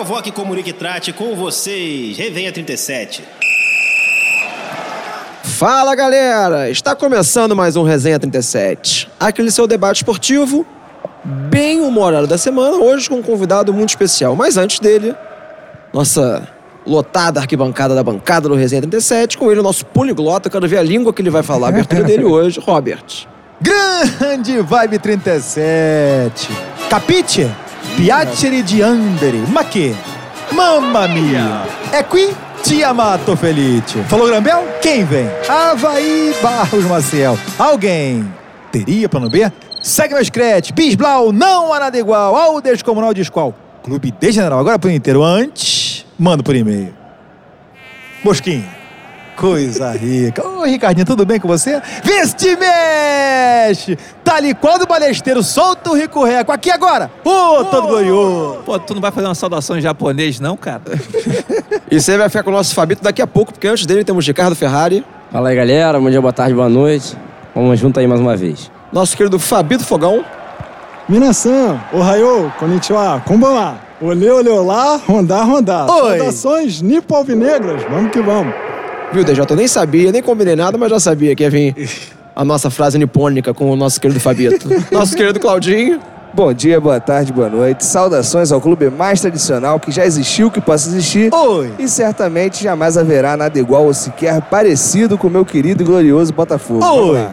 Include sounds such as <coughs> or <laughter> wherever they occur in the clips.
Provoque, comunique e trate com vocês. Revenha 37. Fala galera! Está começando mais um Resenha 37. Aquele seu debate esportivo, bem humorado da semana, hoje com um convidado muito especial. Mas antes dele, nossa lotada arquibancada da bancada do Resenha 37, com ele o nosso poliglota, quero ver a língua que ele vai falar, a abertura dele <laughs> hoje, Robert. Grande Vibe 37. Capite? Piacere di andere. Ma che? Mamma mia. É qui ti amato felice. Falou Grambel? Quem vem? Havaí Barros Maciel. Alguém teria plano B? Segue meu scratch. Bisblau, não há nada igual. Ao Descomunal diz qual? Clube de General. Agora por inteiro. Antes, mando por e-mail. Bosquinha. Coisa rica. Ô, Ricardinho, tudo bem com você? Veste mexe! Tá ali qual do balesteiro, solta o Rico Reco. Aqui agora! Ô, todo glorioso! Pô, tu não vai fazer uma saudação em japonês, não, cara? <laughs> E você vai ficar com o nosso Fabito daqui a pouco, porque antes dele temos Ricardo Ferrari, Fala aí, galera. Bom dia, boa tarde, boa noite. Vamos junto aí mais uma vez. nosso querido Fabito Fogão, Minasan, Ohayou, Konnichiwa, Konbanwa. Olê, olê, olá, rondar, rondar. Oi. Saudações nipo alvinegras, vamos que vamos. Viu, DJ? Eu nem sabia, nem combinei nada, mas já sabia que ia vir a nossa frase nipônica com o nosso querido Fabito. <laughs> nosso querido Claudinho. Bom dia, boa tarde, boa noite. Saudações ao clube mais tradicional que já existiu, que possa existir. Oi! E certamente jamais haverá nada igual ou sequer parecido com o meu querido e glorioso Botafogo. Oi.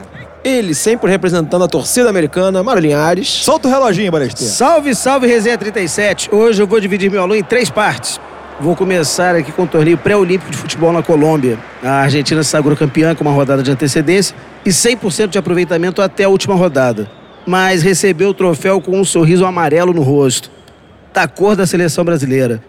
Ele sempre representando a torcida americana, Marlin Ares. Solta o reloginho, balesteiro. Salve, salve, Resenha 37. Hoje eu vou dividir meu aluno em três partes. Vou começar aqui com o torneio pré-olímpico de futebol na Colômbia. A Argentina se sagrou campeã com uma rodada de antecedência e 100% de aproveitamento até a última rodada. Mas recebeu o troféu com um sorriso amarelo no rosto, da cor da seleção brasileira.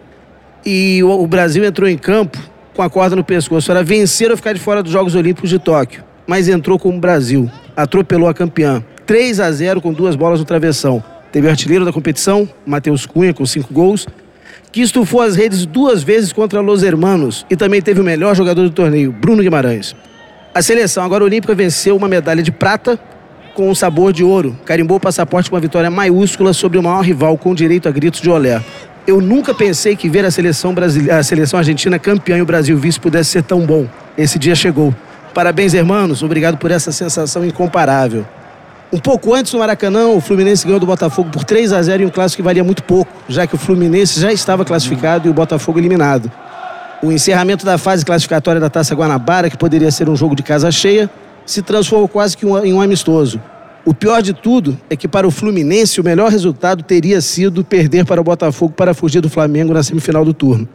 E o Brasil entrou em campo com a corda no pescoço. Era vencer ou ficar de fora dos Jogos Olímpicos de Tóquio. Mas entrou como Brasil. Atropelou a campeã. 3 a 0 com duas bolas no travessão. Teve o artilheiro da competição, Matheus Cunha, com cinco gols, que estufou as redes duas vezes contra Los Hermanos. E também teve o melhor jogador do torneio, Bruno Guimarães. A seleção agora olímpica venceu uma medalha de prata com um sabor de ouro. Carimbou o passaporte com uma vitória maiúscula sobre o maior rival com direito a gritos de olé. Eu nunca pensei que ver a seleção, brasile... a seleção argentina campeã e o Brasil vice pudesse ser tão bom. Esse dia chegou. Parabéns, irmãos. Obrigado por essa sensação incomparável. Um pouco antes do Maracanã, o Fluminense ganhou do Botafogo por 3 a 0 em um clássico que valia muito pouco, já que o Fluminense já estava classificado e o Botafogo eliminado. O encerramento da fase classificatória da Taça Guanabara, que poderia ser um jogo de casa cheia, se transformou quase que em um amistoso. O pior de tudo é que para o Fluminense o melhor resultado teria sido perder para o Botafogo para fugir do Flamengo na semifinal do turno.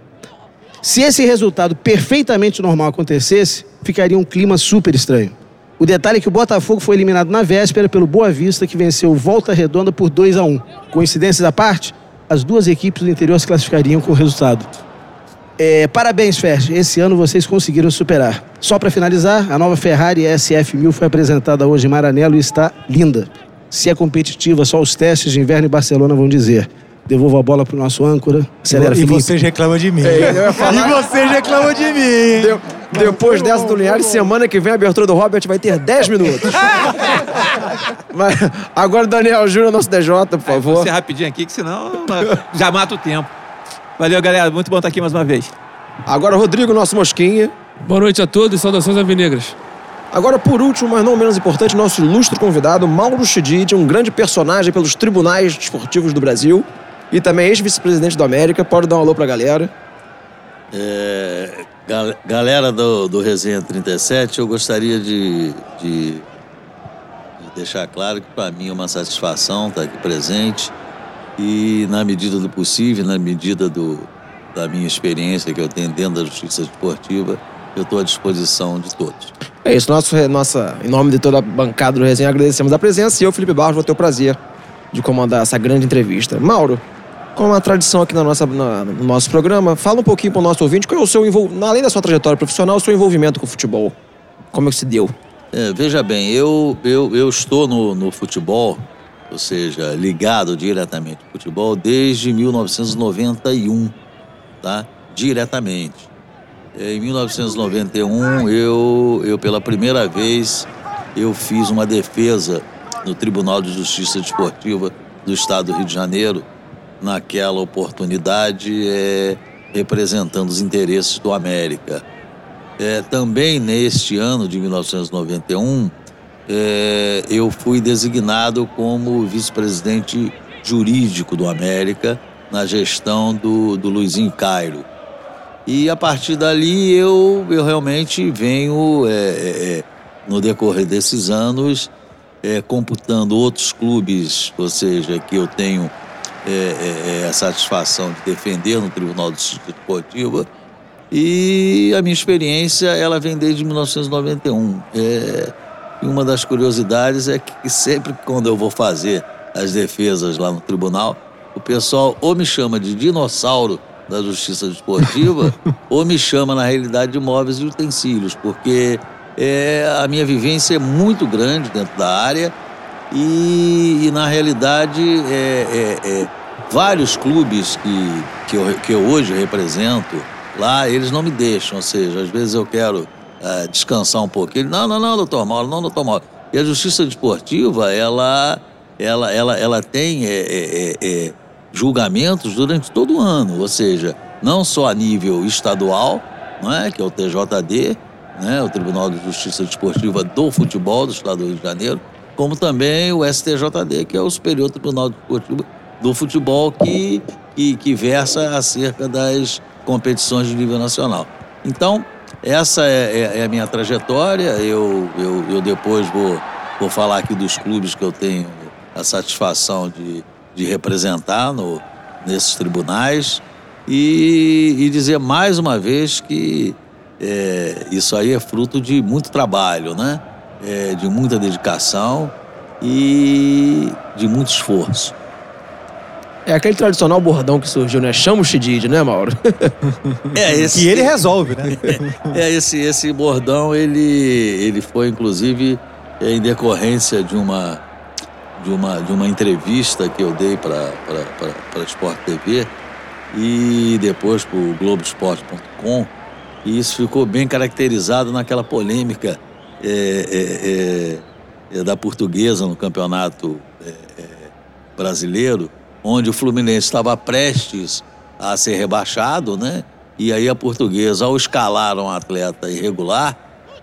Se esse resultado perfeitamente normal acontecesse, ficaria um clima super estranho. O detalhe é que o Botafogo foi eliminado na véspera pelo Boa Vista, que venceu Volta Redonda por 2 a 1 Coincidências à parte, as duas equipes do interior se classificariam com o resultado. É, parabéns, Ferdi. Esse ano vocês conseguiram superar. Só para finalizar, a nova Ferrari SF1000 foi apresentada hoje em Maranello e está linda. Se é competitiva, só os testes de inverno em Barcelona vão dizer. Devolvo a bola pro nosso âncora. Acelera, e Felipe. vocês reclamam de mim. É, falar. E vocês reclamam de mim. Deu- depois dessa do Linhares, semana que vem a abertura do Robert vai ter 10 minutos. <laughs> Mas, agora, Daniel Júnior, nosso DJ, por Vou favor. ser rapidinho aqui, que senão já mata o tempo. Valeu, galera. Muito bom estar aqui mais uma vez. Agora, Rodrigo, nosso Mosquinha. Boa noite a todos e saudações alvinegras. Agora, por último, mas não menos importante, nosso ilustre convidado, Mauro Chidid, um grande personagem pelos tribunais esportivos do Brasil e também ex-vice-presidente da América. Pode dar um alô pra galera. É, gal- galera do, do Resenha 37, eu gostaria de, de- de deixar claro que para mim é uma satisfação estar aqui presente e, na medida do possível, na medida do, da minha experiência que eu tenho dentro da justiça esportiva, eu estou à disposição de todos. É isso, nosso, nossa, em nome de toda a bancada do Resenha, agradecemos a presença e eu, Felipe Barros, vou ter o prazer de comandar essa grande entrevista. Mauro, como uma tradição aqui na nossa, na- no nosso programa, fala um pouquinho para o nosso ouvinte qual é o seu envolvimento, além da sua trajetória profissional, o seu envolvimento com o futebol. Como é que se deu? É, veja bem, eu, eu, eu estou no, no futebol, ou seja, ligado diretamente ao futebol desde 1991, tá? Diretamente. Em 1991, eu, eu pela primeira vez, eu fiz uma defesa no Tribunal de Justiça Desportiva do Estado do Rio de Janeiro, naquela oportunidade, é, representando os interesses do América. É, também neste ano de 1991, é, eu fui designado como vice-presidente jurídico do América na gestão do, do Luizinho Cairo. E a partir dali eu, eu realmente venho, é, é, é no decorrer desses anos, é, computando outros clubes, ou seja, que eu tenho é, é, a satisfação de defender no Tribunal de Justiça Esportiva. E a minha experiência, ela vem desde 1991. É, e uma das curiosidades é que sempre quando eu vou fazer as defesas lá no tribunal, o pessoal ou me chama de dinossauro da justiça desportiva <laughs> ou me chama, na realidade, de móveis e utensílios, porque é, a minha vivência é muito grande dentro da área e, e na realidade, é, é, é, vários clubes que, que, eu, que eu hoje represento lá, eles não me deixam, ou seja, às vezes eu quero é, descansar um pouquinho. Não, não, não, doutor Mauro, não, doutor Mauro. E a justiça desportiva, ela, ela, ela, ela tem é, é, julgamentos durante todo o ano, ou seja, não só a nível estadual, não é, que é o TJD, né, o Tribunal de Justiça Desportiva do Futebol do Estado do Rio de Janeiro, como também o STJD, que é o Superior Tribunal do Futebol, que, que, que versa acerca das competições de nível nacional. Então, essa é, é, é a minha trajetória. Eu, eu, eu depois vou, vou falar aqui dos clubes que eu tenho a satisfação de, de representar no, nesses tribunais e, e dizer mais uma vez que é, isso aí é fruto de muito trabalho, né? É, de muita dedicação e de muito esforço. É aquele tradicional bordão que surgiu, né? Chama o Xidid, né, Mauro? <laughs> É esse. E ele resolve, né? É, esse, esse bordão, ele, ele foi, inclusive, em decorrência de uma de uma, de uma entrevista que eu dei para a Sport TV e depois para o Globoesporte.com. E isso ficou bem caracterizado naquela polêmica é, é, é, da portuguesa no campeonato é, é, brasileiro, onde o Fluminense estava prestes a ser rebaixado, né? E aí a portuguesa, ao escalar um atleta irregular,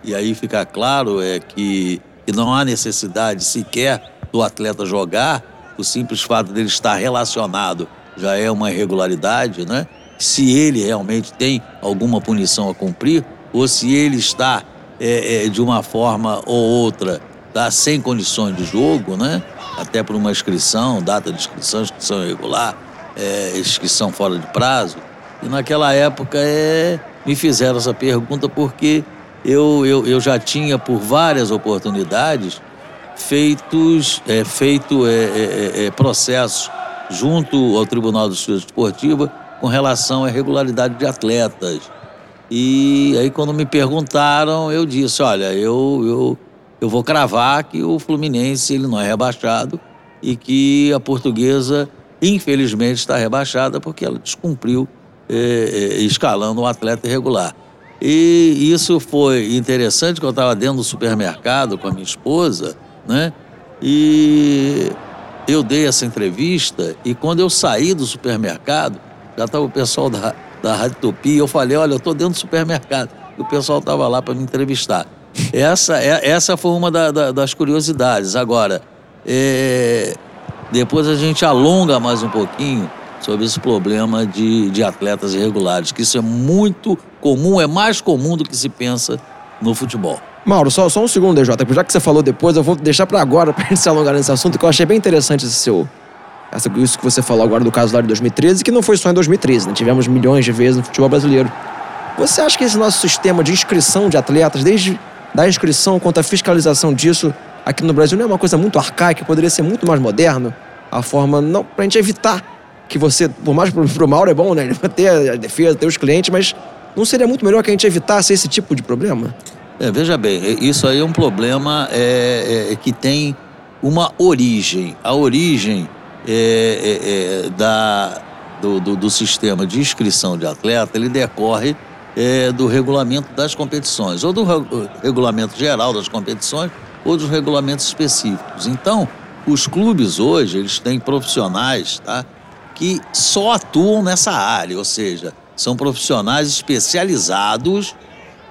e aí fica claro é que, que não há necessidade sequer do atleta jogar, o simples fato dele estar relacionado já é uma irregularidade, né? Se ele realmente tem alguma punição a cumprir, ou se ele está é, é, de uma forma ou outra tá, sem condições de jogo, né? Até por uma inscrição, data de inscrição, inscrição irregular, é, inscrição fora de prazo. E naquela época é, me fizeram essa pergunta porque eu, eu, eu já tinha por várias oportunidades feitos, é, feito é, é, é, é processos junto ao Tribunal de Justiça Esportiva com relação à irregularidade de atletas. E aí quando me perguntaram, eu disse, olha, eu, eu, eu vou cravar que o Fluminense ele não é rebaixado e que a portuguesa, infelizmente, está rebaixada porque ela descumpriu é, é, escalando um atleta irregular. E isso foi interessante, que eu estava dentro do supermercado com a minha esposa, né? E eu dei essa entrevista e quando eu saí do supermercado, já estava o pessoal da, da Rádio Tupi, eu falei, olha, eu estou dentro do supermercado. E o pessoal estava lá para me entrevistar. Essa, é, essa foi uma da, da, das curiosidades. Agora, é, depois a gente alonga mais um pouquinho sobre esse problema de, de atletas irregulares, que isso é muito comum, é mais comum do que se pensa no futebol. Mauro, só, só um segundo, DJ, já que você falou depois, eu vou deixar para agora, <laughs> para se alongar nesse assunto, que eu achei bem interessante esse seu. Essa, isso que você falou agora do caso lá de 2013, que não foi só em 2013, né? Tivemos milhões de vezes no futebol brasileiro. Você acha que esse nosso sistema de inscrição de atletas, desde da inscrição quanto à fiscalização disso, aqui no Brasil não é uma coisa muito arcaica, poderia ser muito mais moderno? A forma, não, pra gente evitar que você, por mais pro, pro Mauro é bom, né? <laughs> Ter a defesa, ter os clientes, mas não seria muito melhor que a gente evitasse esse tipo de problema? É, veja bem, isso aí é um problema é, é, é que tem uma origem. A origem é, é, da, do, do, do, sistema de inscrição de atleta, ele decorre do regulamento das competições, ou do regulamento geral das competições, ou dos regulamentos específicos. Então, os clubes hoje, eles têm profissionais, tá? que só atuam nessa área, ou seja, são profissionais especializados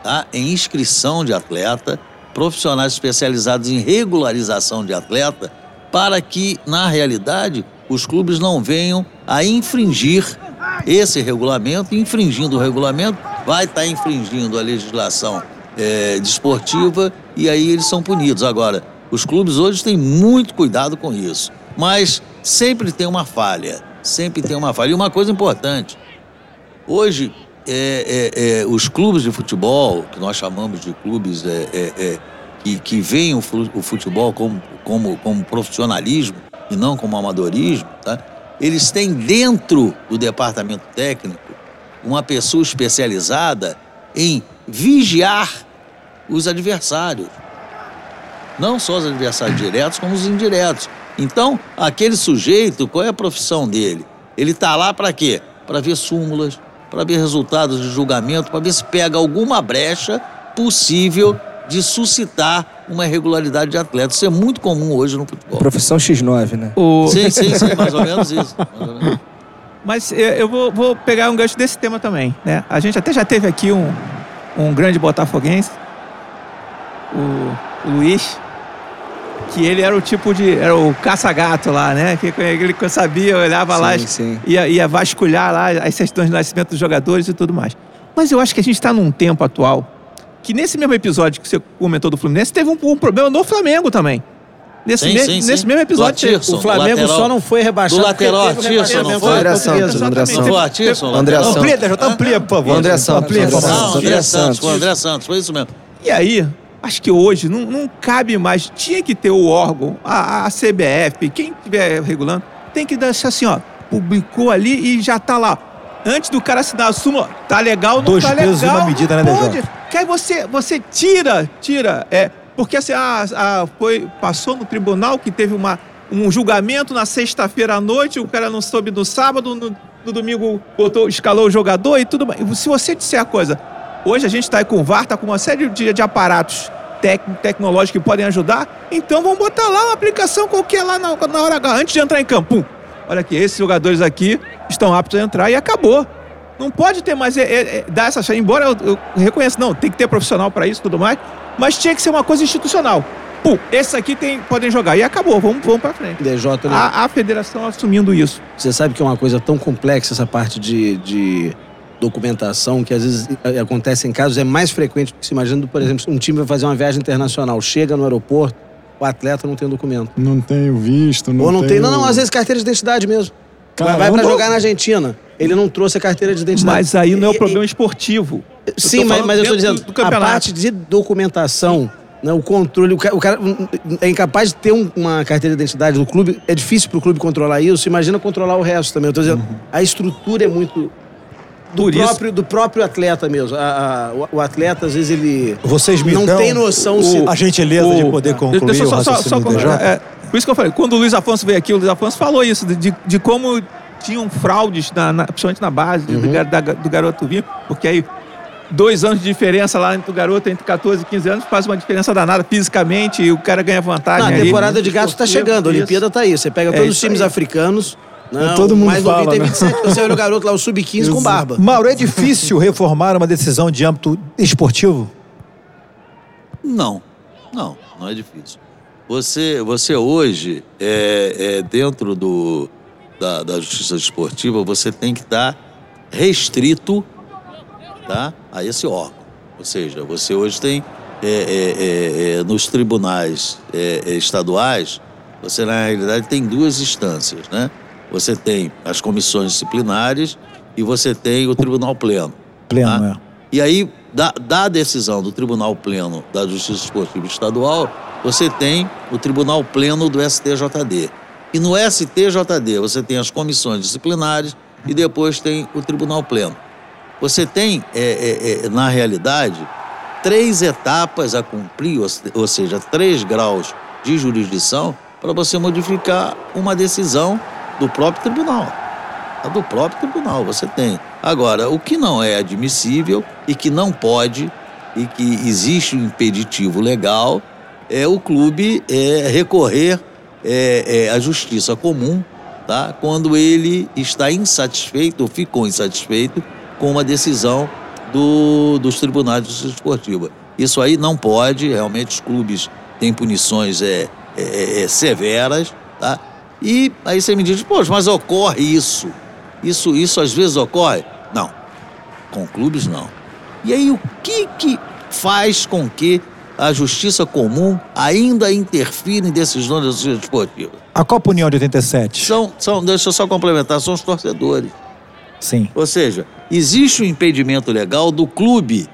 tá, em inscrição de atleta, profissionais especializados em regularização de atleta, para que, na realidade, os clubes não venham a infringir esse regulamento, infringindo o regulamento, vai estar infringindo a legislação é, desportiva e aí eles são punidos. Agora, os clubes hoje têm muito cuidado com isso, mas sempre tem uma falha, sempre tem uma falha. E uma coisa importante, hoje é, é, é, os clubes de futebol, que nós chamamos de clubes é, é, que, que veem o, fu- o futebol como, como, como profissionalismo e não como amadorismo, tá? eles têm dentro do departamento técnico uma pessoa especializada em vigiar os adversários. Não só os adversários diretos, como os indiretos. Então, aquele sujeito, qual é a profissão dele? Ele está lá para quê? Para ver súmulas, para ver resultados de julgamento, para ver se pega alguma brecha possível de suscitar uma irregularidade de atleta. Isso é muito comum hoje no futebol. Profissão X9, né? O- Sim, sim, sim, mais ou menos isso. ou menos. Mas eu, vou, vou pegar um gancho desse tema também, né? A gente até já teve aqui um, um grande botafoguense, o, o Luiz, que ele era o tipo de... Era o caça-gato lá, né? Que ele sabia, olhava lá, Sim, sim. Ia, ia vasculhar lá as certidões de nascimento dos jogadores e tudo mais. Mas eu acho que a gente está num tempo atual que nesse mesmo episódio que você comentou do Fluminense, teve um, um problema no Flamengo também. Nesse, Sim, me- sim, sim. nesse mesmo episódio. Atirson, O Flamengo lateral. só não foi rebaixado. Do lateral Atirson, não foi? André. Santos, André Não foi o Atirson? André? Santos. Amplia, DJ, amplia, por favor. André Santos, Amplia, André por favor. André Santos, Santos. foi o André Santos, foi isso mesmo. E aí, acho que hoje não, não cabe mais. Tinha que ter o órgão, a, a CBF, quem estiver regulando, tem que deixar assim, ó. Publicou ali e já tá lá. Antes do cara assinar a súmula, tá legal, não Dois tá pesos e legal. uma medida, né, pode. Que aí você, você tira, tira. É, porque assim, ah, ah, foi, passou no tribunal que teve uma, um julgamento na sexta-feira à noite, o cara não soube no sábado, no, no domingo botou, escalou o jogador e tudo mais. Se você disser a coisa, hoje a gente está aí com o VAR, tá com uma série de, de aparatos tec, tecnológicos que podem ajudar, então vamos botar lá uma aplicação qualquer lá na, na hora H, antes de entrar em campo. Pum. Olha aqui, esses jogadores aqui estão aptos a entrar e acabou. Não pode ter mais, é, é, é, dar essa chance. Embora eu, eu reconheça, não, tem que ter profissional para isso e tudo mais, mas tinha que ser uma coisa institucional. Pum, esses aqui tem, podem jogar. E acabou, vamos, vamos para frente. DJ, né? A, a federação assumindo isso. Você sabe que é uma coisa tão complexa essa parte de, de documentação, que às vezes eh, acontece em casos, é mais frequente do que se imagina. Por exemplo, um time vai fazer uma viagem internacional, chega no aeroporto, o atleta não tem documento. Não tenho visto, não Ou não tem, tenho... não, não, às vezes carteira de identidade mesmo. Vai- vai Caramba. pra jogar na Argentina. Ele não trouxe a carteira de identidade. Mas aí não é E- o e- problema esportivo. Eu Sim, mas, mas eu tô dentro dizendo, do- do a parte de documentação, né, o controle, o cara, o cara é incapaz de ter um- uma carteira de identidade do clube, é difícil pro clube controlar isso, imagina controlar o resto também. Eu tô dizendo, a estrutura é muito do Por isso- próprio, do próprio atleta mesmo. A- a- o, o atleta, às vezes, ele Vocês me não dão tem noção se... a gentileza de poder concluir Deixa eu o só, só, só, do é, por isso que eu falei, quando o Luiz Afonso veio aqui, o Luiz Afonso falou isso, de- de, de como tinham fraudes, na, na- principalmente na base do, gar- da- do garoto vir, porque aí dois anos de diferença lá entre o garoto, entre 14 e 15 anos, faz uma diferença danada fisicamente e o cara ganha vantagem. Não, a temporada de gatos tá chegando, a Isso. Olimpíada tá aí. Você pega É todos os isso times aí. africanos, não, todo mundo mais novinho fala, tem né? 27, você olha o garoto lá, o sub-15 com barba. Mauro, é difícil reformar uma decisão de âmbito esportivo? Não, não, não é difícil. Você, você hoje, é, é, dentro do, da, da justiça esportiva, você tem que estar restrito tá, a esse órgão. Ou seja, você hoje tem, é, é, é, é, nos tribunais é, é, estaduais, você na realidade tem duas instâncias, né? Você tem as comissões disciplinares e você tem o tribunal pleno. Pleno, tá? é. E aí, da, da decisão do Tribunal Pleno da Justiça Esportiva Estadual, você tem o Tribunal Pleno do STJD. E no STJD você tem as comissões disciplinares e depois tem o Tribunal Pleno. Você tem, é, é, é, na realidade, três etapas a cumprir, ou se- ou seja, três graus de jurisdição para você modificar uma decisão do próprio tribunal. A do próprio tribunal você tem. Agora, o que não é admissível e que não pode e que existe um impeditivo legal é o clube é, recorrer é, é, à justiça comum tá? quando ele está insatisfeito ou ficou insatisfeito com uma decisão do, dos tribunais de justiça esportiva. Isso aí não pode, realmente os clubes têm punições é, é, é, severas, tá? E aí você me diz, poxa, mas ocorre isso. Isso, isso às vezes ocorre? Não. Com clubes, não. E aí, o que que faz com que a justiça comum ainda interfira em decisões da justiça esportiva? A Copa União de 87. São, são, deixa eu só complementar, são os torcedores. Sim. Ou seja, existe o impedimento legal do clube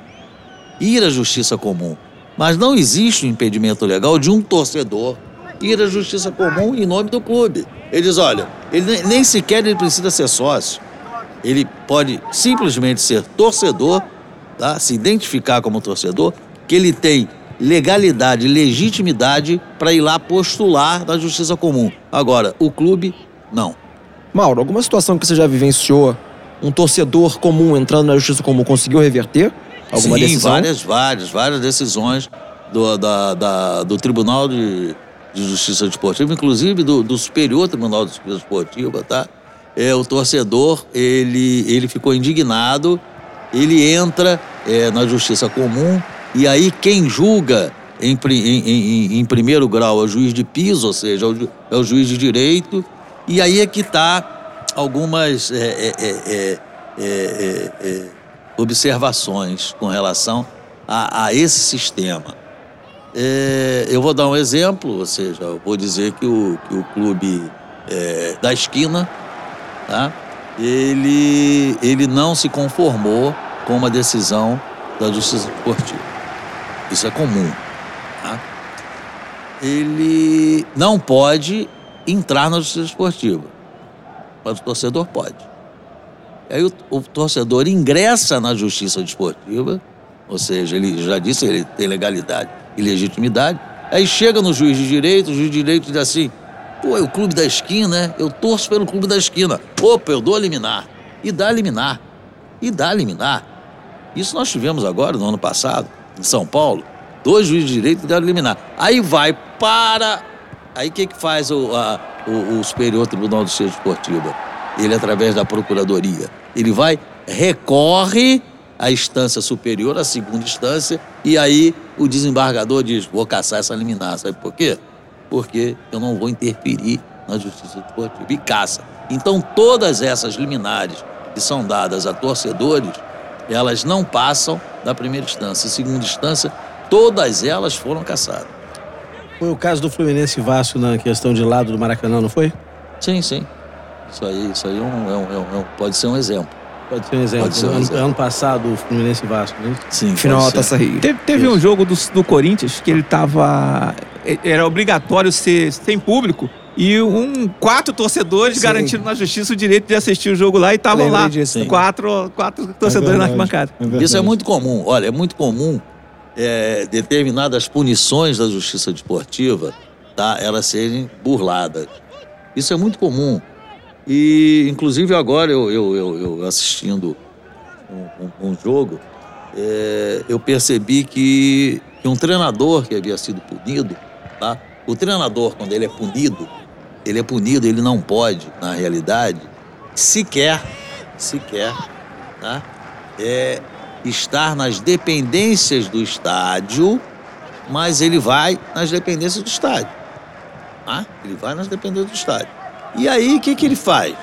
ir à justiça comum, mas não existe o impedimento legal de um torcedor ir à justiça comum em nome do clube. Ele diz, olha, ele nem- sequer ele precisa ser sócio. Ele pode simplesmente ser torcedor, tá? se identificar como torcedor, que ele tem legalidade, legitimidade para ir lá postular na justiça comum. Agora, o clube, não. Mauro, alguma situação que você já vivenciou, um torcedor comum entrando na justiça comum conseguiu reverter alguma Sim, decisão? várias, várias, várias decisões do, da- da- do Tribunal de, de Justiça Desportiva, inclusive do, do Superior Tribunal de Justiça Desportiva, tá? É, o torcedor, ele, ele ficou indignado, ele entra é, na Justiça Comum e aí quem julga em, em- em- em primeiro grau é o juiz de piso, ou seja, é o, é juiz de direito, e aí é que está algumas é, é, é, é, observações com relação a, a esse sistema. É, eu vou dar um exemplo, ou seja, vou dizer que o, que o clube é, da esquina, tá? ele, ele não se conformou com uma decisão da Justiça Esportiva. Isso é comum. Tá? Ele não pode entrar na Justiça Esportiva, mas o torcedor pode. Aí o, o torcedor ingressa na justiça desportiva, ou seja, ele já disse, ele tem legalidade e legitimidade. Aí chega no juiz de direito, o juiz de direito diz assim: pô, é o clube da esquina, né? Eu torço pelo clube da esquina. Opa, eu dou a liminar. E dá a liminar. E dá a liminar. Isso nós tivemos agora, no ano passado, em São Paulo. Dois juízes de direito deram liminar. Aí vai para. Aí o que, que faz o, a- o, o Superior Tribunal de Justiça Esportiva? Ele, através da Procuradoria, ele vai, recorre à instância superior, à segunda instância, e aí o desembargador diz: vou caçar essa liminar. Sabe por quê? Porque eu não vou interferir na justiça esportiva. E caça. Então, todas essas liminares que são dadas a torcedores, elas não passam da primeira instância. Em segunda instância, todas elas foram caçadas. Foi o caso do Fluminense Vasco na questão de lado do Maracanã, não foi? Sim, sim. Isso aí, isso aí é um- é um- é um- é um- pode ser um exemplo. Pode ser um exemplo. Pode ser um ano, exemplo. ano passado, o Fluminense e Vasco, né? Sim, Final da. Taça Rio. Teve, teve um jogo do, do Corinthians que ele tava. Era obrigatório ser sem público. E um, quatro torcedores Sim. garantiram na justiça o direito de assistir o jogo lá e estavam lá. disso. Quatro, quatro torcedores na verdade. arquibancada. É. Isso é muito comum. Olha, é muito comum é, determinadas punições da justiça desportiva, tá? Elas serem burladas. Isso é muito comum. E, inclusive, agora eu, eu, eu, eu assistindo um, um- um jogo, é, eu percebi que, que um treinador que havia sido punido, tá? O treinador, quando ele é punido, ele é punido, ele não pode, na realidade, sequer, sequer, tá? É, estar nas dependências do estádio, mas ele vai nas dependências do estádio. Tá? Ele vai nas dependências do estádio. E aí, o que, que ele faz?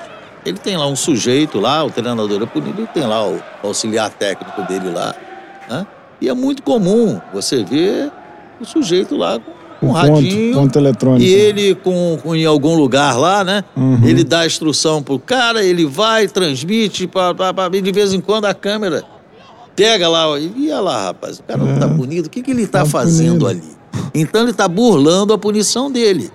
Ele tem lá um sujeito lá, o treinador é punido, ele tem lá o auxiliar técnico dele lá. né? E é muito comum você ver o sujeito lá com um Um ponto, radinho. ponto eletrônico. E ele com, com- em algum lugar lá, né? Uhum. Ele dá a instrução pro cara, ele vai, transmite, pá, pá, pá, e de vez em quando a câmera pega lá, e olha lá, rapaz, o cara não tá punido, o que, que ele tá, Tá fazendo punido. ali? Então ele tá burlando a punição dele.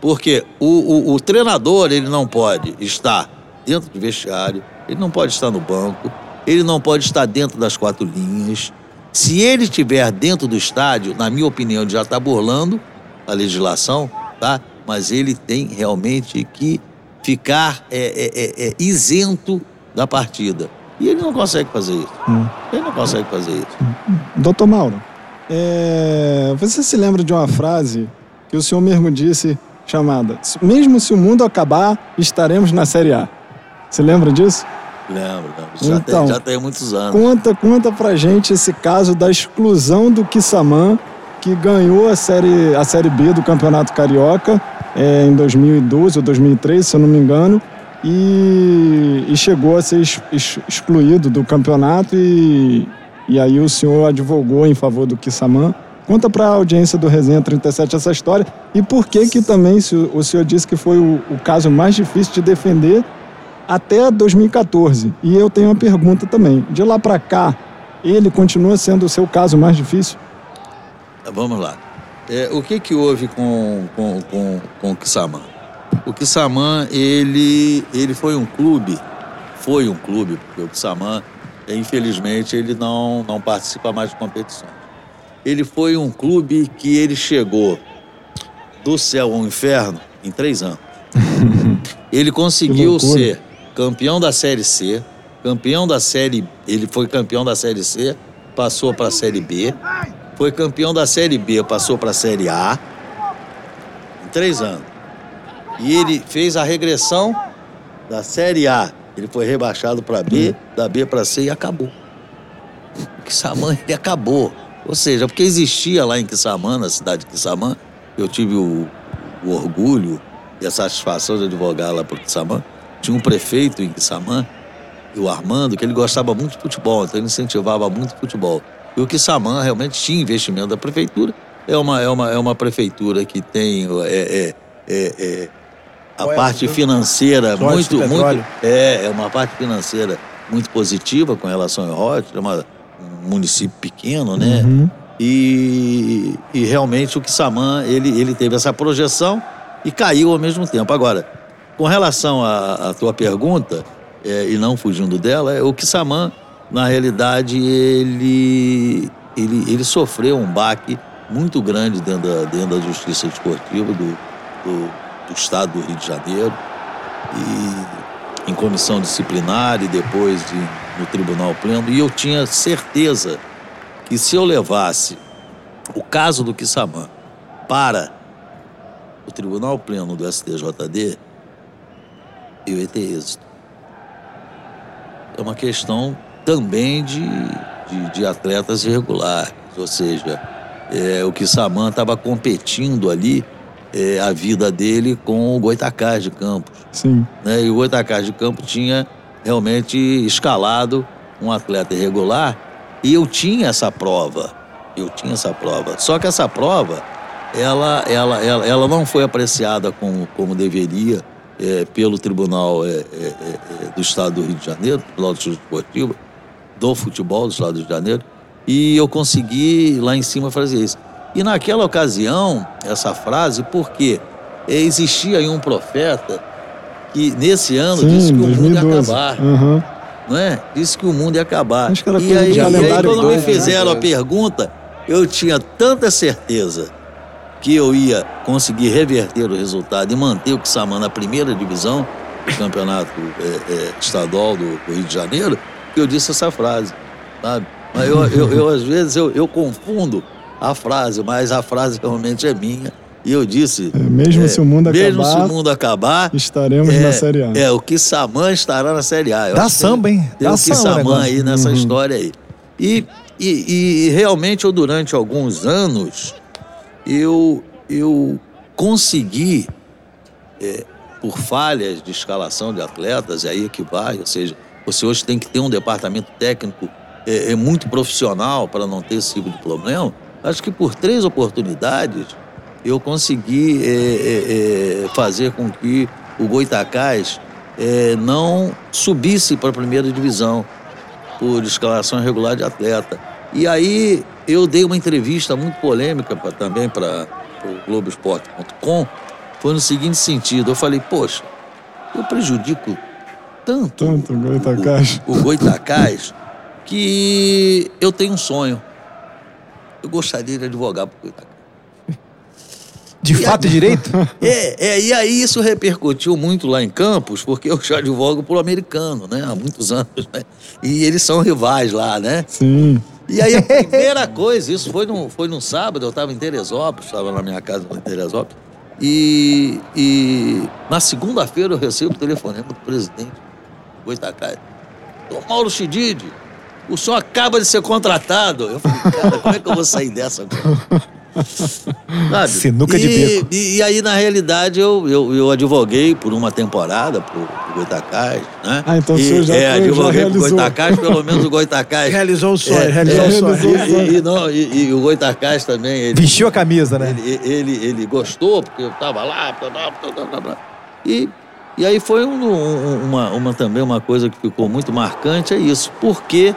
Porque o, o, o treinador, ele não pode estar dentro do vestiário, ele não pode estar no banco, ele não pode estar dentro das quatro linhas. Se ele estiver dentro do estádio, na minha opinião, ele já está burlando a legislação, tá? Mas ele tem realmente que ficar é, é, é, é, isento da partida. E ele não consegue fazer isso. Hum. Ele não consegue fazer isso. Doutor Mauro, é, você se lembra de uma frase que o senhor mesmo disse chamada Mesmo se o mundo acabar, estaremos na Série A. Você lembra disso? Lembro, lembro. Já, Então, tem, já tem muitos anos. Conta, conta pra gente esse caso da exclusão do Kissamã, que ganhou a série, a série B do Campeonato Carioca é, em 2012 ou 2013, se eu não me engano, e, e chegou a ser ex- ex- excluído do campeonato e, e aí o senhor advogou em favor do Kissamã. Conta pra audiência do Resenha 37 essa história e por que que também o senhor disse que foi o, o caso mais difícil de defender até 2014. E eu tenho uma pergunta também. De lá para cá, ele continua sendo o seu caso mais difícil? Vamos lá. É, o que que houve com, com, com, com o Kissamã? O Kissamã, ele, ele foi um clube, foi um clube, porque o Kissamã, é, infelizmente, ele não, não participa mais de competições. Ele foi um clube que ele chegou do céu ao inferno em três anos. <laughs> Ele conseguiu ser campeão da Série C, campeão da Série... Ele foi campeão da Série C, passou para a Série B, foi campeão da Série B, passou para a Série A em três anos. E ele fez a regressão da Série A. Ele foi rebaixado para B, da B para C e acabou. <laughs> O Kissamã, ele acabou. Ou seja, porque existia lá em Kissamã, na cidade de Kissamã, eu tive o, o orgulho e a satisfação de advogar lá para Kissamã. Tinha um prefeito em Kissamã, o Armando, que ele gostava muito de futebol, então ele incentivava muito o futebol. E o Kissamã realmente tinha investimento da prefeitura. É uma, é uma, é uma prefeitura que tem é, é, é, é, a parte financeira muito, muito. É, é uma parte financeira muito positiva com relação ao Rote, é uma, um município pequeno, né? E, e realmente o Kissamã, ele, ele teve essa projeção e caiu ao mesmo tempo. Agora, com relação à, à tua pergunta, é, e não fugindo dela, é, o Kissamã, na realidade, ele, ele, ele sofreu um baque muito grande dentro da, dentro da justiça desportiva do, do, do estado do Rio de Janeiro. E em comissão disciplinar e depois de, no tribunal pleno. E eu tinha certeza que se eu levasse o caso do Kissamã para o tribunal pleno do STJD, eu ia ter êxito. É uma questão também de, de, de atletas irregulares, ou seja, é, o Kissamã estava competindo ali é, a vida dele com o Goitacás de Campos Sim. né? E o Goitacás de Campo tinha realmente escalado um atleta irregular e eu tinha essa prova. Eu tinha essa prova. Só que essa prova, ela, ela, ela, ela não foi apreciada como, como deveria é, pelo Tribunal é, é, é, do Estado do Rio de Janeiro, Tribunal de do futebol do Estado do Rio de Janeiro, e eu consegui lá em cima fazer isso. E naquela ocasião, essa frase, porque existia aí um profeta que nesse ano disse Sim, que o mundo ia 2012. acabar, Aham. não é? Disse que o mundo ia acabar. Acho que era e aí, de e aí quando me doido, né? fizeram a pergunta, eu tinha tanta certeza que eu ia conseguir reverter o resultado e manter o Kissamã na primeira divisão do campeonato é, é, estadual do, do Rio de Janeiro, que eu disse essa frase, sabe? Mas eu, eu, eu, às vezes, eu, eu confundo a frase, mas a frase realmente é minha. E eu disse... É, mesmo se o mundo mesmo acabar, se o mundo acabar, estaremos é, na Série A. É, o Kissamã estará na Série A. Eu Dá que samba, hein? Tem Dá o samba o Kissamã negócio. aí nessa história aí. E, e, e realmente eu, durante alguns anos, eu, eu consegui, é, por falhas de escalação de atletas, e aí é que vai, ou seja, você hoje tem que ter um departamento técnico é, é muito profissional para não ter esse tipo de problema. Acho que por três oportunidades eu consegui é, é, fazer com que o Goitacás é, não subisse para a primeira divisão por escalação irregular de atleta. E aí eu dei uma entrevista muito polêmica pra, também para o Globoesporte.com. Foi no seguinte sentido: eu falei, poxa, eu prejudico tanto, Tanto o Goitacás. o, o Goitacás que eu tenho um sonho. Eu gostaria de advogar para o Goitacás. De fato e direito? <laughs> É, é, e aí isso repercutiu muito lá em Campos, porque eu já advogo pro americano, né? Há muitos anos, né? E eles são rivais lá, né? Sim. E aí a <laughs> primeira coisa, isso foi num, foi num sábado, eu estava em Teresópolis, estava na minha casa em Teresópolis, E, e na segunda-feira eu recebo o telefonema do presidente Goitacai. Ô Mauro Chidid, o senhor acaba de ser contratado. Eu falei, cara, como é que eu vou sair dessa agora? Sabe? Sinuca de E- bico. E, e aí, na realidade, eu, eu, eu advoguei por uma temporada pro, pro Goitacás, né? Ah, então o e, senhor já É, foi- já advoguei pro realizou. Goitacás, pelo menos o Goitacás. <laughs> Realizou o sonho, É, realizou é, o sonho. E, e- e não, e- e o Goitacás também, ele, Vestiu a camisa, né? ele, ele, ele gostou, porque eu tava lá, blá, blá, blá, blá, blá, blá. E, e aí foi um- um- uma, uma, também uma coisa que ficou muito marcante, é isso, porque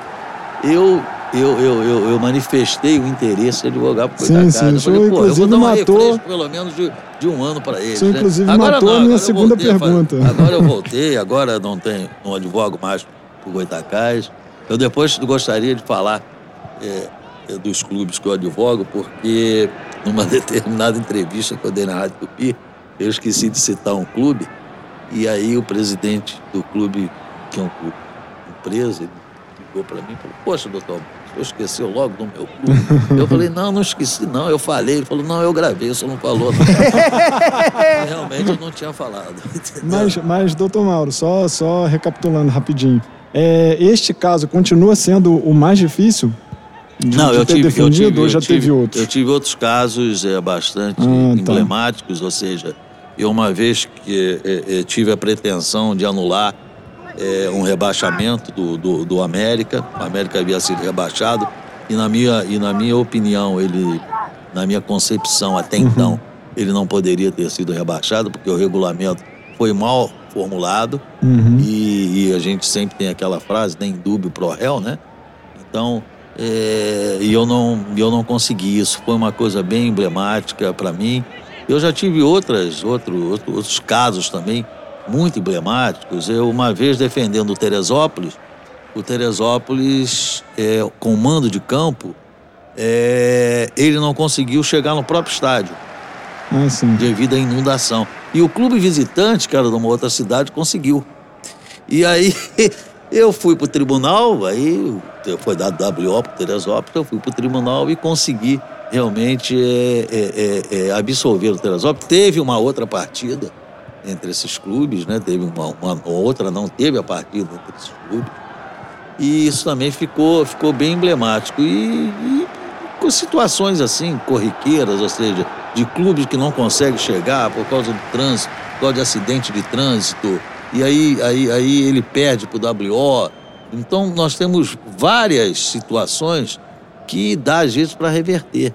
eu, eu, eu, eu, eu manifestei o interesse de advogar pro Sim, sim, eu falei, pô, eu vou dar um matou- pelo menos de, de um ano para eles. O senhor, né? inclusive, Agora matou não, a minha segunda voltei pergunta. Agora eu voltei, agora não tenho, não advogo mais pro Goitacás. Eu depois gostaria de falar é, dos clubes que eu advogo, porque numa <laughs> determinada entrevista que eu dei na Rádio Tupi, eu esqueci de citar um clube, e aí o presidente do clube, que é um clube empresa, ele ligou para mim e falou, poxa, doutor, senhor esqueceu logo do meu clube? Eu falei, não, não esqueci não, eu falei. Ele falou, não, eu gravei, o senhor não falou. não." <laughs> Realmente eu não tinha falado. entendeu? Mas, mas, doutor Mauro, só, só recapitulando rapidinho. É, este caso continua sendo o mais difícil de, Não, de eu tive, eu tive, ou já tive- teve outros? Eu tive outros casos é, bastante Ah, tá. emblemáticos, ou seja, eu uma vez que é, é, tive a pretensão de anular é, um rebaixamento do, do, do América, o América havia sido rebaixado, e na minha, e na minha opinião, ele, na minha concepção até Uhum. então, ele não poderia ter sido rebaixado, porque o regulamento foi mal formulado, Uhum. e, e a gente sempre tem aquela frase, nem dúbio pro réu, né? Então, é, e eu não, eu não consegui isso. Foi uma coisa bem emblemática para mim. Eu já tive outras, outro- outros casos também muito emblemáticos. Eu, uma vez defendendo o Teresópolis, o Teresópolis, é, com mando de campo, é, ele não conseguiu chegar no próprio estádio Ah, devido à inundação. E o clube visitante, que era de uma outra cidade, conseguiu. E aí <laughs> eu fui para o tribunal, aí foi dado WO para Teresópolis, eu fui para o tribunal e consegui realmente é, é, é, é, absolver o Teresópolis. Teve uma outra partida entre esses clubes, né? Teve uma, uma outra, não teve a partida entre esses clubes. E isso também ficou, ficou bem emblemático. E, e com situações assim, corriqueiras, ou seja, de clubes que não conseguem chegar por causa do trânsito, por causa de acidente de trânsito, e aí, aí, aí ele perde para o WO. Então nós temos várias situações que dá vezes para reverter.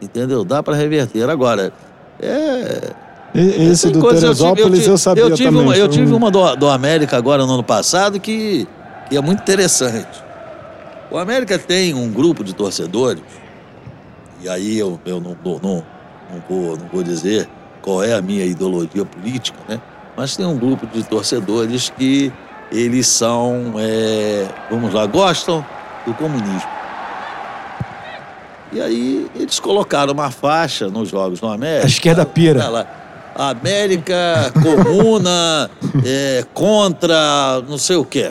Entendeu? Dá para reverter. Agora, é, Esse tem do Teresópolis eu, sabia eu tive também. Uma, eu tive um- uma do, do América agora no ano passado que, que é muito interessante. O América tem um grupo de torcedores, e aí eu, eu não, não, não, não vou, não vou dizer qual é a minha ideologia política, né? Mas tem um grupo de torcedores que eles são, é, vamos lá, gostam do comunismo. E aí eles colocaram uma faixa nos jogos no América. A esquerda pira. Tá lá, América, comuna, <laughs> é, contra, não sei o quê.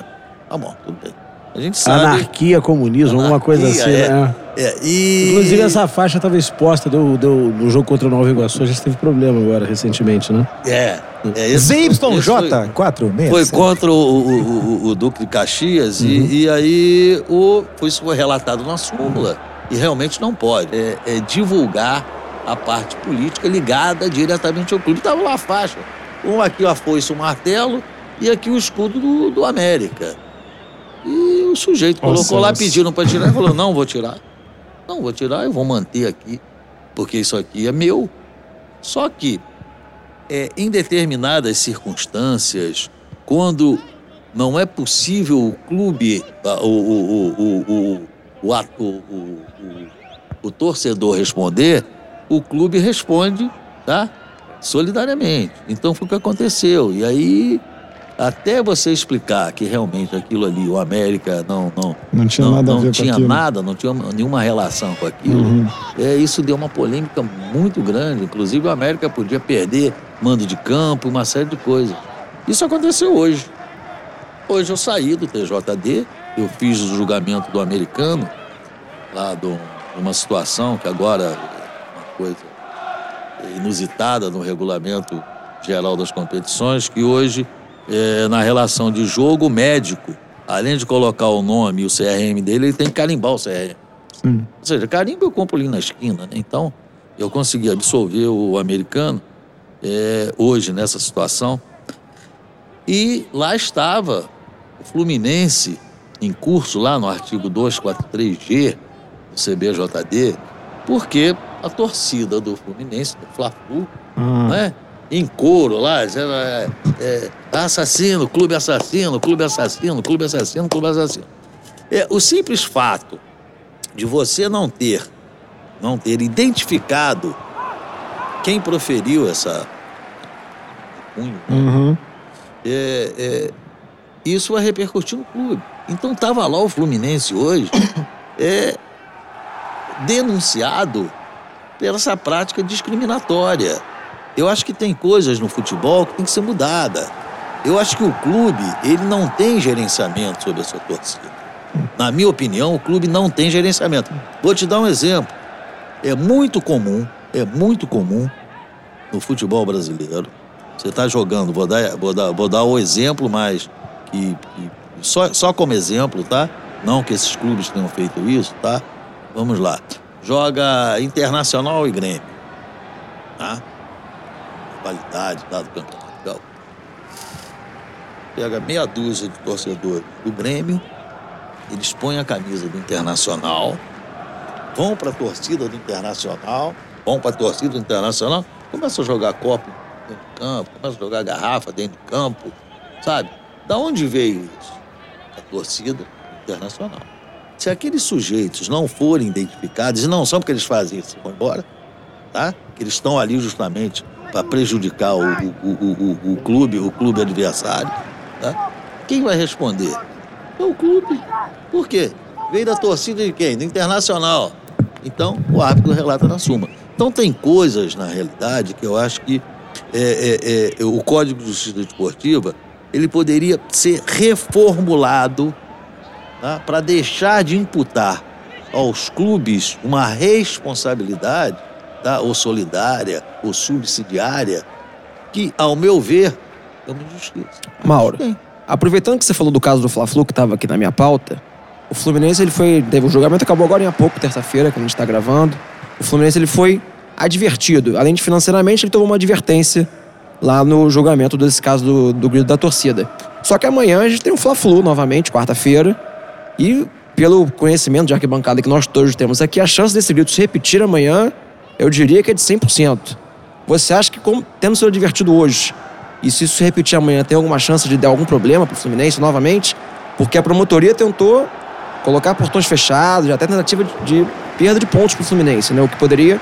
Tá bom, tudo bem. A gente sabe. Anarquia, comunismo, alguma coisa assim, é. né? É, e... Inclusive, essa faixa estava exposta deu, deu, no jogo contra o Nova Iguaçu. A gente teve problema agora, recentemente, né? É. é esse- esse foi- ZYJ467. Foi contra o, o- o- o Duque de Caxias e, e aí o, foi isso foi relatado na súmula. E realmente não pode. É, é divulgar a parte política ligada diretamente ao clube. Estava lá a faixa. Um aqui a foice, um martelo e aqui o escudo do, do América. E o sujeito colocou Nossa, lá, nossa. pediram para tirar, e falou: não, vou tirar. Não, vou tirar, eu vou manter aqui, porque isso aqui é meu. Só que é, em determinadas circunstâncias, quando não é possível o clube, o, o, o, o, o, o, o, o, o- o torcedor responder, o clube responde, tá? Solidariamente. Então foi o que aconteceu. E aí, até você explicar que realmente aquilo ali, o América não não Não tinha não, nada a não ver com tinha nada, não tinha nenhuma relação com aquilo. Uhum. É, isso deu uma polêmica muito grande. Inclusive, o América podia perder mando de campo, uma série de coisas. Isso aconteceu hoje. Hoje eu saí do TJD, eu fiz o julgamento do americano, lá de um- uma situação que agora coisa inusitada no regulamento geral das competições, que hoje, é, na relação de jogo, o médico, além de colocar o nome e o CRM dele, ele tem que carimbar o CRM. Ou seja, carimbo eu compro ali na esquina, né? Então, eu consegui absolver o americano é, hoje nessa situação. E lá estava o Fluminense em curso, lá no artigo 243G do CBJD, porque a torcida do Fluminense, do Fla-Flu, né? em coro lá, dizendo, é, é, assassino, clube assassino, clube assassino, clube assassino, clube assassino. É, o simples fato de você não ter, não ter identificado quem proferiu essa punho, Uhum. é, é, isso vai repercutir no clube. Então estava lá o Fluminense hoje <coughs> é, denunciado pela essa prática discriminatória. Eu acho que tem coisas no futebol que tem que ser mudada. Eu acho que o clube ele não tem gerenciamento sobre a sua torcida. Na minha opinião, o clube não tem gerenciamento. Vou te dar um exemplo. É muito comum, é muito comum no futebol brasileiro. Você está jogando, vou dar, vou dar, vou dar o exemplo, mas que, que- só, só como exemplo, tá? Não que esses clubes tenham feito isso, tá? Vamos lá. Joga Internacional e Grêmio, tá? Qualidade lá do campeonato. Pega meia dúzia de torcedores do Grêmio, eles põem a camisa do Internacional, vão para a torcida do Internacional, vão para a torcida do Internacional, começam a jogar copo dentro do campo, começam a jogar garrafa dentro do campo, sabe? Da onde veio isso? Da torcida internacional. Se aqueles sujeitos não forem identificados, e não são porque eles fazem isso, vão embora, tá? Que eles estão ali justamente para prejudicar o, o, o, o, clube, o clube adversário, tá? Quem vai responder? É o clube. Por quê? Veio da torcida de quem? Do Internacional. Então, o árbitro relata na suma. Então, tem coisas, na realidade, que eu acho que é, é, é, o Código de Justiça Desportiva ele poderia ser reformulado tá? para deixar de imputar aos clubes uma responsabilidade, tá? ou solidária, ou subsidiária, que, ao meu ver, é uma injustiça. Mauro, aproveitando que você falou do caso do Fla-Flu, que estava aqui na minha pauta, o Fluminense, ele foi... Teve o julgamento, acabou agora em há pouco, terça-feira, que a gente está gravando. O Fluminense, ele foi advertido. Além de financeiramente, ele tomou uma advertência lá no julgamento desse caso do, do grito da torcida. Só que amanhã a gente tem o Fla-Flu novamente, quarta-feira. E pelo conhecimento de arquibancada que nós todos temos aqui, a chance desse grito se repetir amanhã, eu diria que é de 100%. Você acha que, como, tendo sido advertido hoje, e se isso se repetir amanhã, tem alguma chance de dar algum problema pro Fluminense novamente? Porque a promotoria tentou colocar portões fechados, até tentativa de, perda de pontos pro Fluminense, né? O que poderia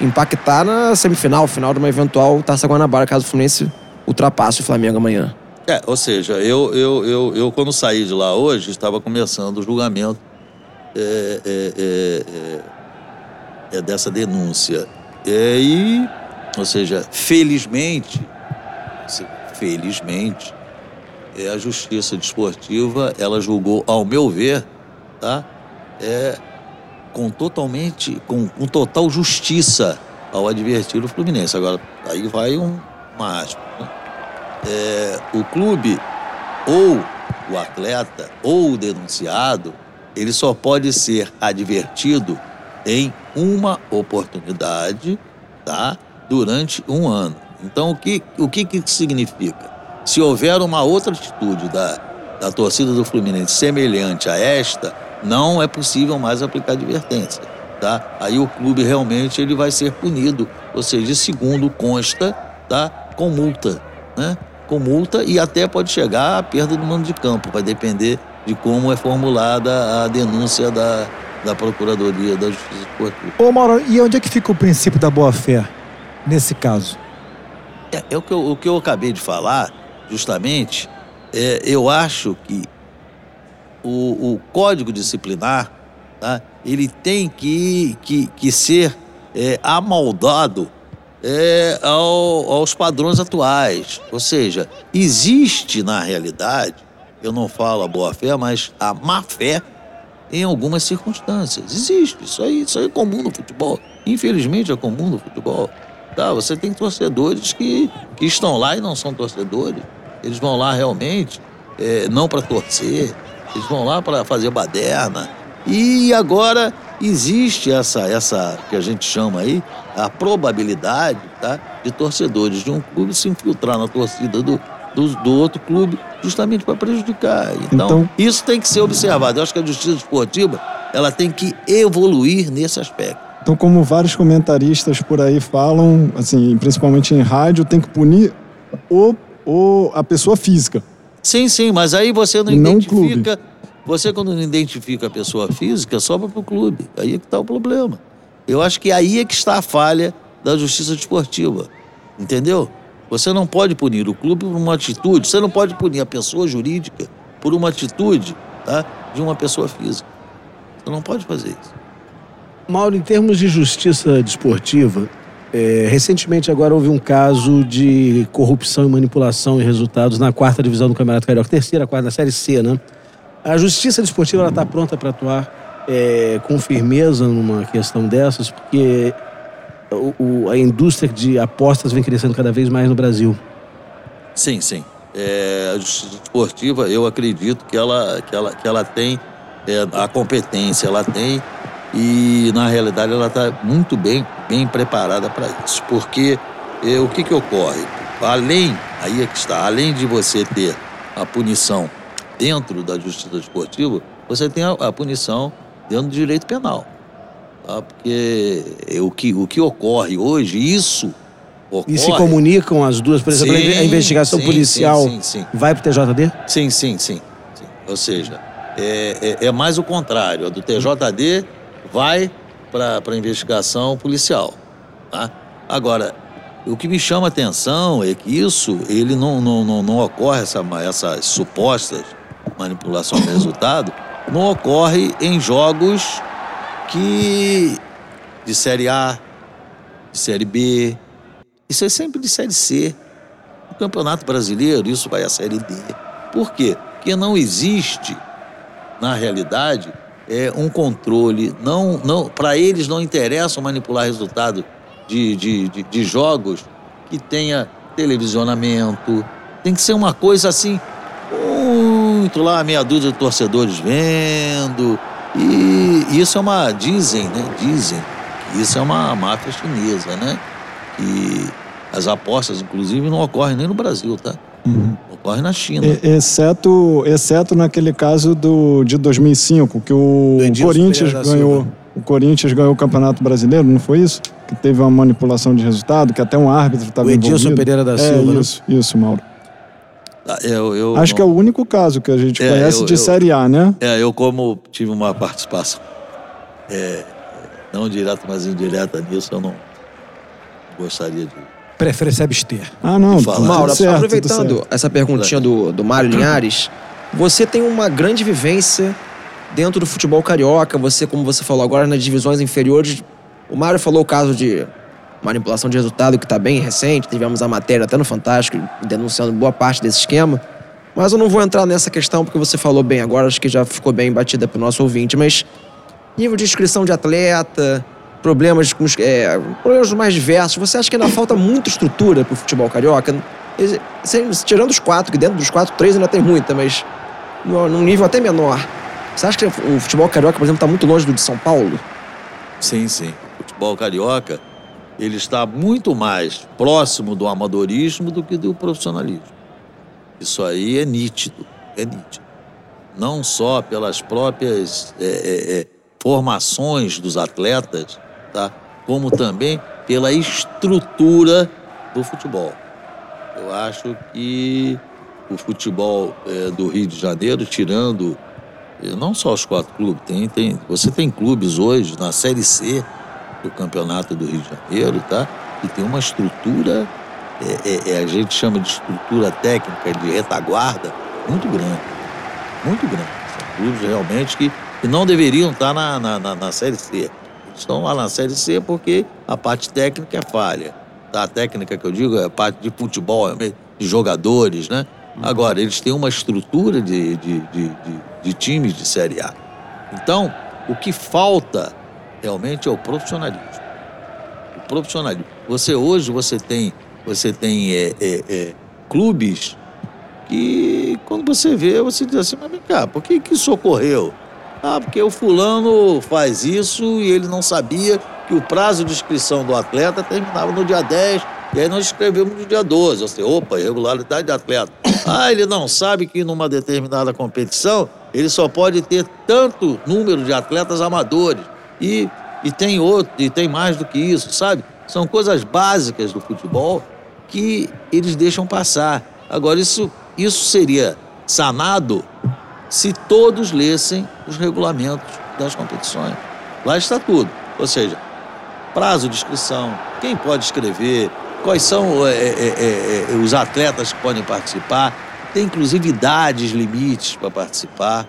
impactar na semifinal, final de uma eventual Taça Guanabara, caso o Fluminense ultrapasse o Flamengo amanhã. É, ou seja, eu, eu, eu, eu quando saí de lá hoje, estava começando o julgamento é, é, é, é, é dessa denúncia. E, ou seja, felizmente, felizmente, é, a Justiça Desportiva, ela julgou, ao meu ver, tá? Com totalmente, com, com total justiça ao advertir o Fluminense. Agora, aí vai um, uma aspa, né? É, o clube ou o atleta ou o denunciado, ele só pode ser advertido em uma oportunidade, tá? Durante um ano. Então, o que, o que, que significa? Se houver uma outra atitude da, da torcida do Fluminense semelhante a esta, não é possível mais aplicar advertência, tá? Aí o clube realmente ele vai ser punido, ou seja, segundo consta, tá? Com multa, né? Com multa e até pode chegar à perda do mando de campo, vai depender de como é formulada a denúncia da, da Procuradoria da Justiça Esportiva. Ô, Mauro, e onde é que fica o princípio da boa-fé nesse caso? É, é o, que eu, o que eu acabei de falar, justamente, é, eu acho que o, o código disciplinar, tá, ele tem que, que, que ser é, amoldado é, ao- aos padrões atuais. Ou seja, existe na realidade, eu não falo a boa-fé, mas a má-fé em algumas circunstâncias. Existe. Isso aí, isso aí é comum no futebol. Infelizmente é comum no futebol. Tá? Você tem torcedores que, que estão lá e não são torcedores. Eles vão lá realmente, é, não para torcer, eles vão lá para fazer baderna. E agora existe essa, essa que a gente chama aí, a probabilidade tá, de torcedores de um clube se infiltrar na torcida do, do, do outro clube justamente para prejudicar. Então, Então- isso tem que ser observado. Eu acho que a justiça esportiva ela tem que evoluir nesse aspecto. Então, como vários comentaristas por aí falam, assim, principalmente em rádio, tem que punir o, o, a pessoa física. Sim, sim, mas aí você não não identifica. Você, quando não identifica a pessoa física, sobra para o clube. Aí é que está o problema. Eu acho que aí é que está a falha da justiça desportiva. Entendeu? Você não pode punir o clube por uma atitude, você não pode punir a pessoa jurídica por uma atitude tá, de uma pessoa física. Você não pode fazer isso. Mauro, em termos de justiça desportiva, é, recentemente agora houve um caso de corrupção e manipulação em resultados na quarta divisão do Campeonato Carioca, terceira, quarta, na Série C, né? A justiça desportiva está pronta para atuar é, com firmeza numa questão dessas, porque o- o- a indústria de apostas vem crescendo cada vez mais no Brasil. Sim, sim. É, a justiça esportiva, eu acredito que ela, que ela, que ela tem é, a competência, ela tem e na realidade ela está muito bem, bem preparada para isso. Porque é, o que, que ocorre? Além, aí é que está, além de você ter a punição dentro da justiça esportiva, você tem a, a punição dentro do direito penal. Tá? Porque o, que, o que ocorre hoje, isso ocorre. E se comunicam as duas, por exemplo, Sim, a investigação sim, policial sim, vai para o TJD? Sim, sim, sim. sim. Ou seja, é, é- é mais o contrário. A do TJD vai para a investigação policial. Tá? Agora, o que me chama a atenção é que isso, ele não, não, não, não ocorre, essa, essas supostas manipulação de resultado, não ocorre em jogos que de Série A, de Série B, isso é sempre de Série C. No Campeonato Brasileiro, isso vai à Série D. Por quê? Porque não existe, na realidade, é, um controle. Não, não, Para eles não interessa manipular resultado de, de, de, de jogos que tenha televisionamento. Tem que ser uma coisa assim, muito lá, meia dúzia de torcedores vendo. E isso é uma. Dizem, né? Dizem que isso é uma máfia chinesa, né? E as apostas, inclusive, não ocorrem nem no Brasil, tá? Ocorre na China. Exceto, exceto naquele caso do, de 2005, que o Corinthians ganhou. O Corinthians ganhou o Campeonato Brasileiro, não foi isso? Que teve uma manipulação de resultado, que até um árbitro estava O Edilson envolvido. Pereira da é, Silva, né? Isso, isso, Mauro. Ah, Eu, eu Acho não- que é o único caso que a gente É, conhece eu- de eu- Série A, né? É, eu como tive uma participação, é, não direta, mas indireta nisso, eu não gostaria de... Prefere se abster. Ah, não. Mauro, certo, tudo aproveitando certo. essa perguntinha do, do Mário Linhares, você tem uma grande vivência dentro do futebol carioca, você, como você falou agora, nas divisões inferiores. O Mário falou o caso de manipulação de resultado, que está bem recente, tivemos a matéria até no Fantástico, denunciando boa parte desse esquema. Mas eu não vou entrar nessa questão, porque você falou bem agora, acho que já ficou bem batida para o nosso ouvinte, mas nível de inscrição de atleta, problemas com é, problemas mais diversos. Você acha que ainda falta muita estrutura pro futebol carioca? Tirando os quatro, que dentro dos quatro, três ainda tem muita, mas num nível até menor. Você acha que o futebol carioca, por exemplo, está muito longe do de São Paulo? Sim, sim. O futebol carioca, ele está muito mais próximo do amadorismo do que do profissionalismo. Isso aí é nítido, é nítido. Não só pelas próprias é, é, é, formações dos atletas, tá? como também pela estrutura do futebol. Eu acho que o futebol é, do Rio de Janeiro, tirando eh, não só os quatro clubes, tem, tem, você tem clubes hoje na Série C do Campeonato do Rio de Janeiro, tá? E tem uma estrutura, é, é- é, a gente chama de estrutura técnica de retaguarda, muito grande. Muito grande. São clubes realmente que, que não deveriam estar na, na, na, na Série C. Estão lá na Série C porque a parte técnica é falha. Tá? A técnica que eu digo é a parte de futebol, é de jogadores, né? Agora, eles têm uma estrutura de, de, de, de, de times de Série A. Então, o que falta realmente é o profissionalismo. o profissionalismo. Você hoje você tem, você tem é, é, é, clubes que quando você vê, você diz assim, mas vem cá, por que, que isso ocorreu? Ah, porque o fulano faz isso e ele não sabia que o prazo de inscrição do atleta terminava no dia 10, e aí nós escrevemos no dia 12. Ou seja, opa, irregularidade de atleta. Ah, ele não sabe que numa determinada competição ele só pode ter tanto número de atletas amadores. E, e tem outro, e tem mais do que isso, sabe? São coisas básicas do futebol que eles deixam passar. Agora, isso, isso seria sanado se todos lessem os regulamentos das competições. Lá está tudo. Ou seja, prazo de inscrição, quem pode escrever, quais são é, é, é, os atletas que podem participar, tem inclusive idades, limites para participar.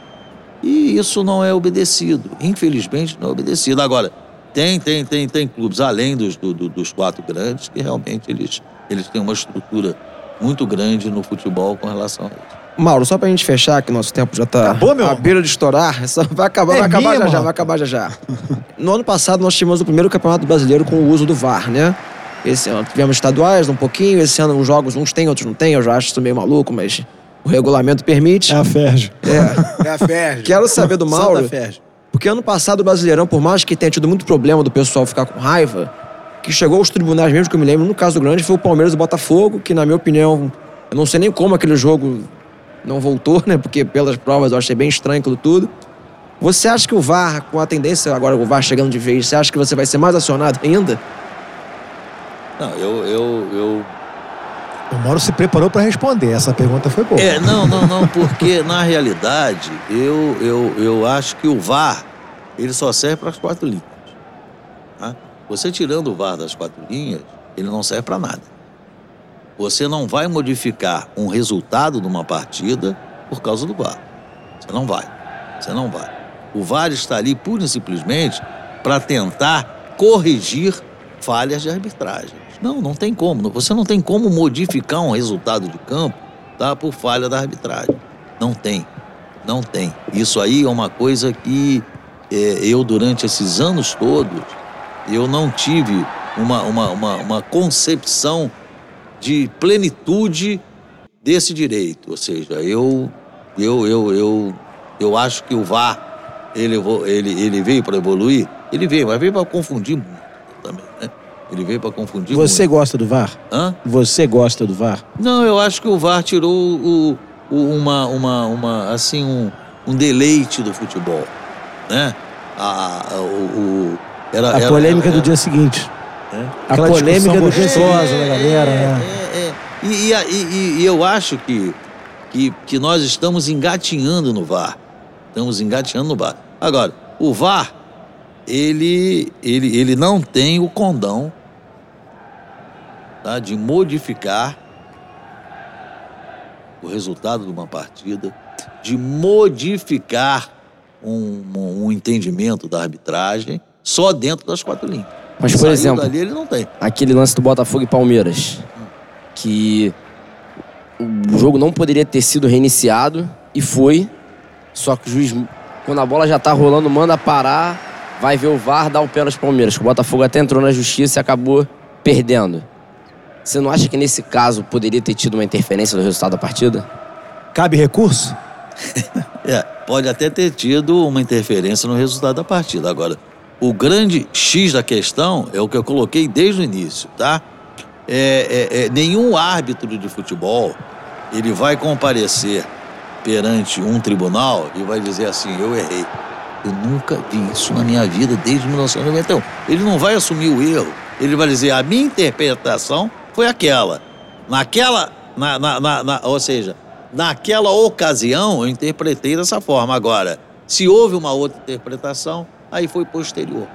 E isso não é obedecido. Infelizmente, não é obedecido. Agora, tem, tem, tem, tem clubes, além dos, do, dos quatro grandes, que realmente eles, eles têm uma estrutura muito grande no futebol com relação a isso. Mauro, só pra gente fechar, que nosso tempo já tá Acabou, meu à beira de estourar. <laughs> Só vai acabar, É vai acabar já mesmo? já, vai acabar já já. No ano passado, nós tivemos o primeiro campeonato brasileiro com o uso do VAR, né? Esse ano tivemos estaduais um pouquinho, esse ano os jogos uns tem, outros não tem. Eu já acho isso meio maluco, mas o regulamento permite. É a Ferge. É. É a Ferge. Quero saber do Mauro, Santa Ferge. porque ano passado o Brasileirão, por mais que tenha tido muito problema do pessoal ficar com raiva, que chegou aos tribunais mesmo, que eu me lembro, no caso do grande, foi o Palmeiras e o Botafogo, que na minha opinião, eu não sei nem como aquele jogo não voltou, né? Porque pelas provas eu achei bem estranho aquilo tudo. Você acha que o VAR, com a tendência agora o VAR chegando de vez, você acha que você vai ser mais acionado ainda? Não, eu, eu, eu O Mauro se preparou para responder. Essa pergunta foi boa. É, não, não, não, porque <laughs> na realidade eu, eu, eu acho que o VAR ele só serve para as quatro linhas. tá? Você tirando o VAR das quatro linhas, ele não serve para nada. Você não vai modificar um resultado de uma partida por causa do VAR. Você não vai. Você não vai. O VAR está ali pura e simplesmente para tentar corrigir falhas de arbitragem. Não, não tem como. Você não tem como modificar um resultado de campo tá, por falha da arbitragem. Não tem. Não tem. Isso aí é uma coisa que é, eu, durante esses anos todos, eu não tive uma, uma, uma, uma concepção de plenitude desse direito. Ou seja, eu, eu, eu, eu, eu acho que o VAR ele, ele, ele veio para evoluir, ele veio, mas veio para confundir muito? Ele veio para confundir Você muito. gosta do VAR? Hã? Você gosta do VAR? Não, eu acho que o VAR tirou o, o- uma, uma, uma, assim, um, um deleite do futebol, né? A, a- o, o- era, A era- polêmica era- do dia seguinte. É. A Aquela polêmica do dia seguinte. da galera? É, é. E, e, a- e- e- e eu acho que, que, que nós estamos engatinhando no VAR. Estamos engatinhando no VAR. Agora, o VAR, ele, ele, ele não tem o condão tá, de modificar o resultado de uma partida, de modificar um, um- um entendimento da arbitragem só dentro das quatro linhas. Mas, por exemplo, dali, ele não tem. aquele lance do Botafogo e Palmeiras, que o jogo não poderia ter sido reiniciado e foi, só que o juiz, quando a bola já tá rolando, manda parar, vai ver o VAR, dá o pênalti pro Palmeiras, que o Botafogo até entrou na justiça e acabou perdendo. Você não acha que nesse caso poderia ter tido uma interferência no resultado da partida? Cabe recurso? <laughs> É, pode até ter tido uma interferência no resultado da partida. Agora, o grande X da questão é o que eu coloquei desde o início, tá? É, é- é, nenhum árbitro de futebol ele vai comparecer perante um tribunal e vai dizer assim: eu errei. Eu nunca vi isso na minha vida desde 1991. Ele não vai assumir o erro. Ele vai dizer: a minha interpretação foi aquela. Naquela. Na, na- na- na- ou seja, naquela ocasião eu interpretei dessa forma. Agora, se houve uma outra interpretação, aí foi posterior.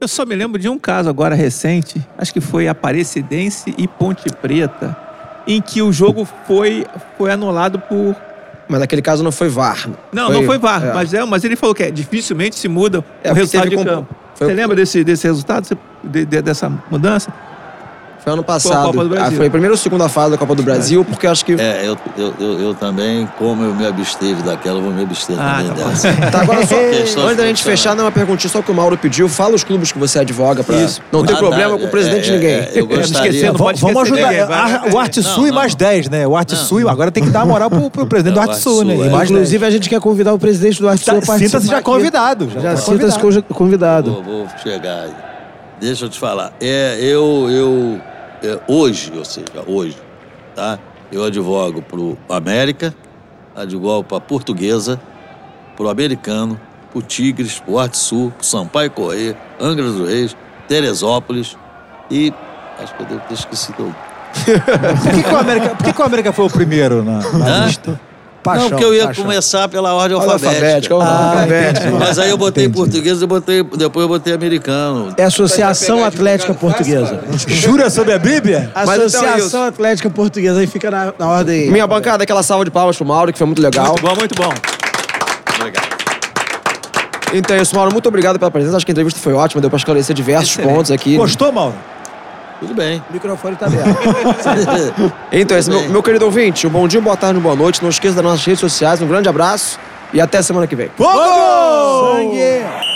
Eu só me lembro de um caso agora recente, acho que foi Aparecidense e Ponte Preta, em que o jogo foi, foi anulado por. Mas naquele caso não foi VAR. Não, não foi VAR, é. mas, é, mas ele falou que é, dificilmente se muda É, o resultado de campo. foi- Você lembra desse, desse resultado, de- de- dessa mudança? Foi ano Foi a passado. Copa do Brasil. Ah, foi a primeira ou segunda fase da Copa do Brasil, porque acho que. É, eu, eu, eu, eu também, como eu me absteve daquela, eu vou me abster Ah, também tá dessa. Tá, agora <laughs> só. Antes da gente fechar, não é uma perguntinha só que o Mauro pediu. Fala os clubes que você advoga pra. Isso. Não tem Ah, problema tá, com o presidente de é, ninguém. é, eu gostaria- Esquecendo, Vamos ajudar. ninguém, vai. A- o Artsui Não, mais não. 10, né? O Artsui agora tem que dar moral pro, pro presidente do É, o Artsui, né? É. Inclusive, a gente quer convidar o presidente do Arte Tá, Sinta-se já convidado. Já tá sinta-se convidado. Vou, chegar aí. Deixa eu te falar. É, eu, eu, é, hoje, ou seja, hoje, tá? Eu advogo pro América, advogo pra Portuguesa, pro Americano, pro Tigres, pro Arte Sul, pro Sampaio Correia, Angra dos Reis, Teresópolis e acho que eu devo ter esquecido. Por que, que o América, por que, que o América foi o primeiro na, na Hã? Lista? Não, porque eu ia começar pela ordem alfabética. o Ah. Mas aí eu botei Entendi. português e botei, depois eu botei americano. É Associação Atlética Portuguesa. Jura sobre a Bíblia? Mas então, Associação Wilson. Atlética Portuguesa. Aí fica na, na ordem. Minha bancada, aquela salva de palmas pro Mauro, que foi muito legal. Muito bom, muito bom. Então é isso, Mauro. Muito obrigado pela presença. Acho que a entrevista foi ótima, deu pra esclarecer diversos pontos aqui. Gostou, Mauro? Tudo bem. O microfone tá aberto. <laughs> Então, esse, meu, meu querido ouvinte, um bom dia, boa tarde, boa noite. Não esqueça das nossas redes sociais. Um grande abraço e até semana que vem. Fogo! Sangue!